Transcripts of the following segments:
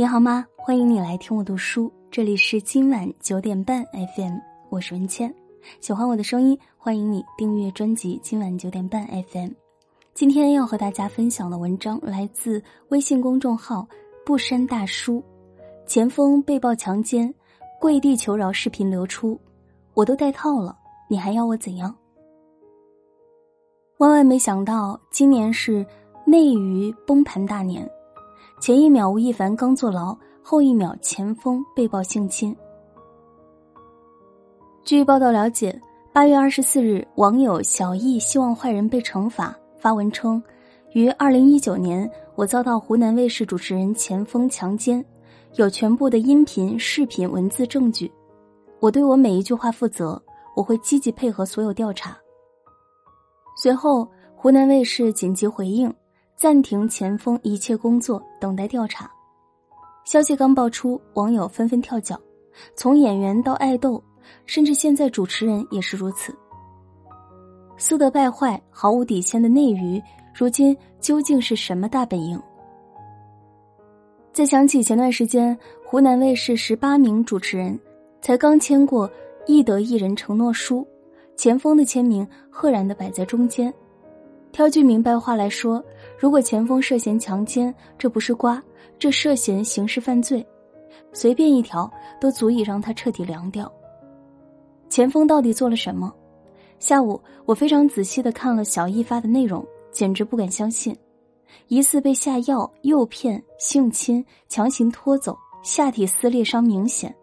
你好吗？欢迎你来听我读书，这里是今晚九点半 FM，我是文谦。喜欢我的声音，欢迎你订阅专辑《今晚九点半 FM》。今天要和大家分享的文章来自微信公众号“不删大叔”。前锋被曝强奸，跪地求饶视频流出，我都戴套了，你还要我怎样？万万没想到，今年是内娱崩盘大年。前一秒吴亦凡刚坐牢，后一秒前锋被曝性侵。据报道了解，八月二十四日，网友小易希望坏人被惩罚，发文称：“于二零一九年，我遭到湖南卫视主持人钱枫强奸，有全部的音频、视频、文字证据，我对我每一句话负责，我会积极配合所有调查。”随后，湖南卫视紧急回应。暂停前锋一切工作，等待调查。消息刚爆出，网友纷纷跳脚，从演员到爱豆，甚至现在主持人也是如此。素德败坏、毫无底线的内娱，如今究竟是什么大本营？再想起前段时间，湖南卫视十八名主持人才刚签过艺德艺人承诺书，前锋的签名赫然的摆在中间。挑句明白话来说，如果前锋涉嫌强奸，这不是瓜，这涉嫌刑事犯罪，随便一条都足以让他彻底凉掉。前锋到底做了什么？下午我非常仔细的看了小易发的内容，简直不敢相信，疑似被下药、诱骗、性侵、强行拖走，下体撕裂伤明显，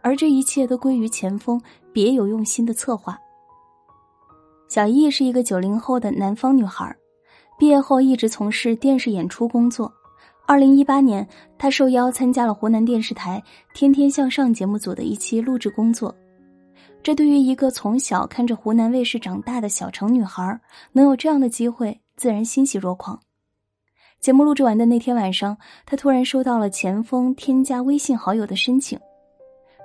而这一切都归于前锋别有用心的策划。小易是一个九零后的南方女孩，毕业后一直从事电视演出工作。二零一八年，她受邀参加了湖南电视台《天天向上》节目组的一期录制工作。这对于一个从小看着湖南卫视长大的小城女孩，能有这样的机会，自然欣喜若狂。节目录制完的那天晚上，她突然收到了前锋添加微信好友的申请，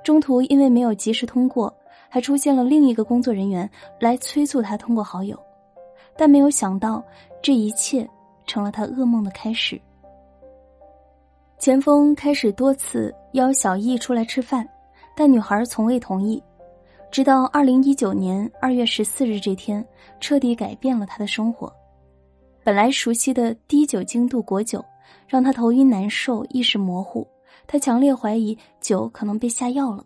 中途因为没有及时通过。还出现了另一个工作人员来催促他通过好友，但没有想到这一切成了他噩梦的开始。钱枫开始多次邀小易出来吃饭，但女孩从未同意。直到二零一九年二月十四日这天，彻底改变了他的生活。本来熟悉的低酒精度果酒，让他头晕难受、意识模糊。他强烈怀疑酒可能被下药了。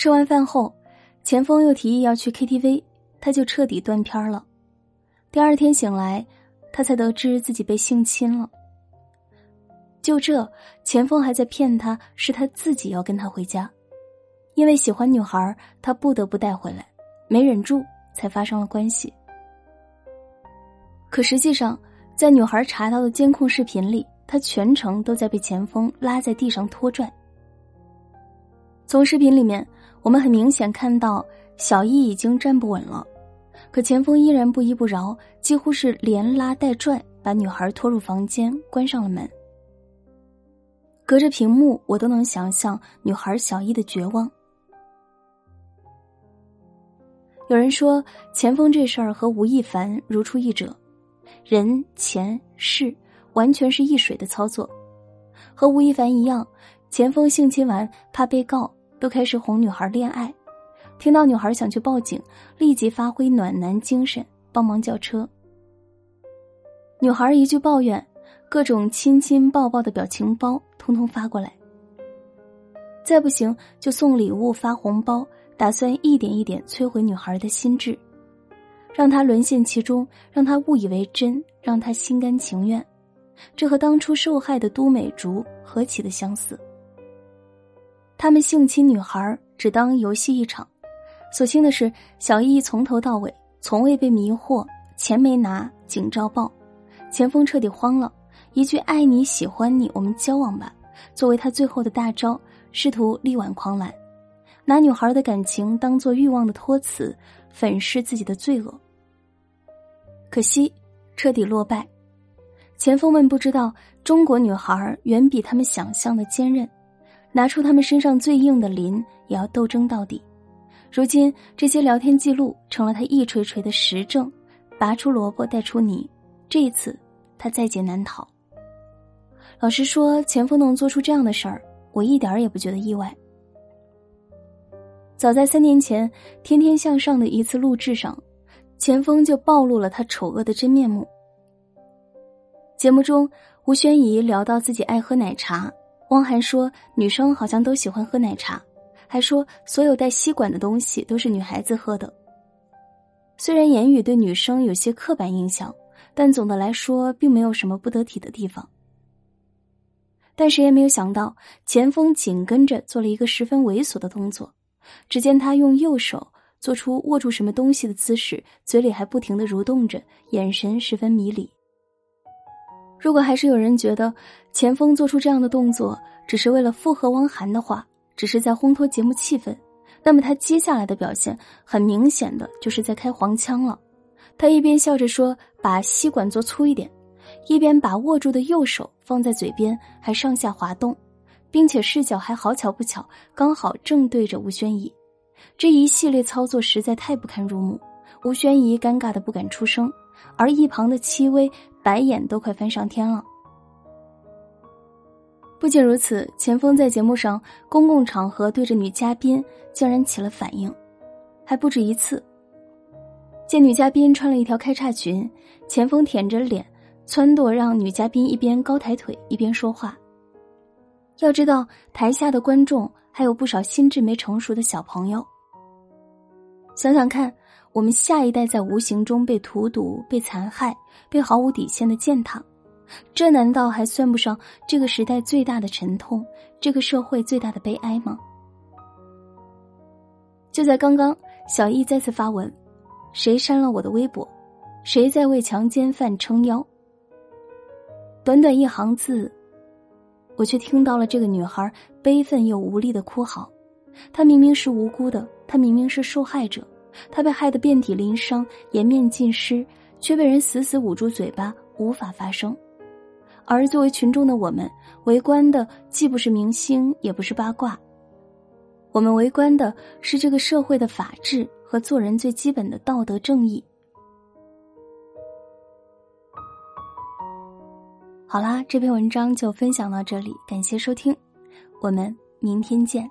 吃完饭后，钱枫又提议要去 KTV，他就彻底断片了。第二天醒来，他才得知自己被性侵了。就这，钱枫还在骗他，是他自己要跟他回家，因为喜欢女孩，他不得不带回来，没忍住才发生了关系。可实际上，在女孩查到的监控视频里，他全程都在被钱枫拉在地上拖拽。从视频里面。我们很明显看到小易已经站不稳了，可钱枫依然不依不饶，几乎是连拉带拽把女孩拖入房间，关上了门。隔着屏幕，我都能想象女孩小易的绝望。有人说钱枫这事儿和吴亦凡如出一辙，人钱事完全是一水的操作，和吴亦凡一样，钱枫性侵完怕被告。都开始哄女孩恋爱，听到女孩想去报警，立即发挥暖男精神，帮忙叫车。女孩一句抱怨，各种亲亲抱抱的表情包通通发过来。再不行就送礼物发红包，打算一点一点摧毁女孩的心智，让她沦陷其中，让她误以为真，让她心甘情愿。这和当初受害的都美竹何其的相似。他们性侵女孩只当游戏一场，所幸的是小易从头到尾从未被迷惑，钱没拿，警照报，钱枫彻底慌了，一句爱你喜欢你，我们交往吧，作为他最后的大招，试图力挽狂澜，拿女孩的感情当做欲望的托词，粉饰自己的罪恶。可惜，彻底落败，钱锋们不知道中国女孩远比他们想象的坚韧。拿出他们身上最硬的鳞，也要斗争到底。如今这些聊天记录成了他一锤锤的实证，拔出萝卜带出泥。这一次，他在劫难逃。老实说，钱枫能做出这样的事儿，我一点儿也不觉得意外。早在三年前，《天天向上》的一次录制上，钱枫就暴露了他丑恶的真面目。节目中，吴宣仪聊到自己爱喝奶茶，汪涵说女生好像都喜欢喝奶茶，还说所有带吸管的东西都是女孩子喝的。虽然言语对女生有些刻板印象，但总的来说并没有什么不得体的地方。但谁也没有想到，钱枫紧跟着做了一个十分猥琐的动作。只见他用右手做出握住什么东西的姿势，嘴里还不停的蠕动着，眼神十分迷离。如果还是有人觉得钱枫做出这样的动作只是为了附和汪涵的话，只是在烘托节目气氛，那么他接下来的表现很明显的就是在开黄腔了。他一边笑着说：“把吸管做粗一点”，一边把握住的右手放在嘴边，还上下滑动。并且视角还好巧不巧，刚好正对着吴宣仪，这一系列操作实在太不堪入目。吴宣仪尴尬的不敢出声，而一旁的戚薇白眼都快翻上天了。不仅如此，钱枫在节目上公共场合对着女嘉宾竟然起了反应，还不止一次。见女嘉宾穿了一条开叉裙，钱枫舔着脸，撺掇让女嘉宾一边高抬腿一边说话。要知道，台下的观众还有不少心智没成熟的小朋友。想想看，我们下一代在无形中被荼毒、被残害、被毫无底线的践踏，这难道还算不上这个时代最大的沉痛，这个社会最大的悲哀吗？就在刚刚，小易再次发文：“谁删了我的微博？谁在为强奸犯撑腰？”短短一行字。我却听到了这个女孩悲愤又无力的哭嚎，她明明是无辜的，她明明是受害者，他被害得遍体鳞伤、颜面尽失，却被人死死捂住嘴巴，无法发声。而作为群众的我们，围观的既不是明星，也不是八卦，我们围观的是这个社会的法治和做人最基本的道德正义。好啦，这篇文章就分享到这里，感谢收听，我们明天见。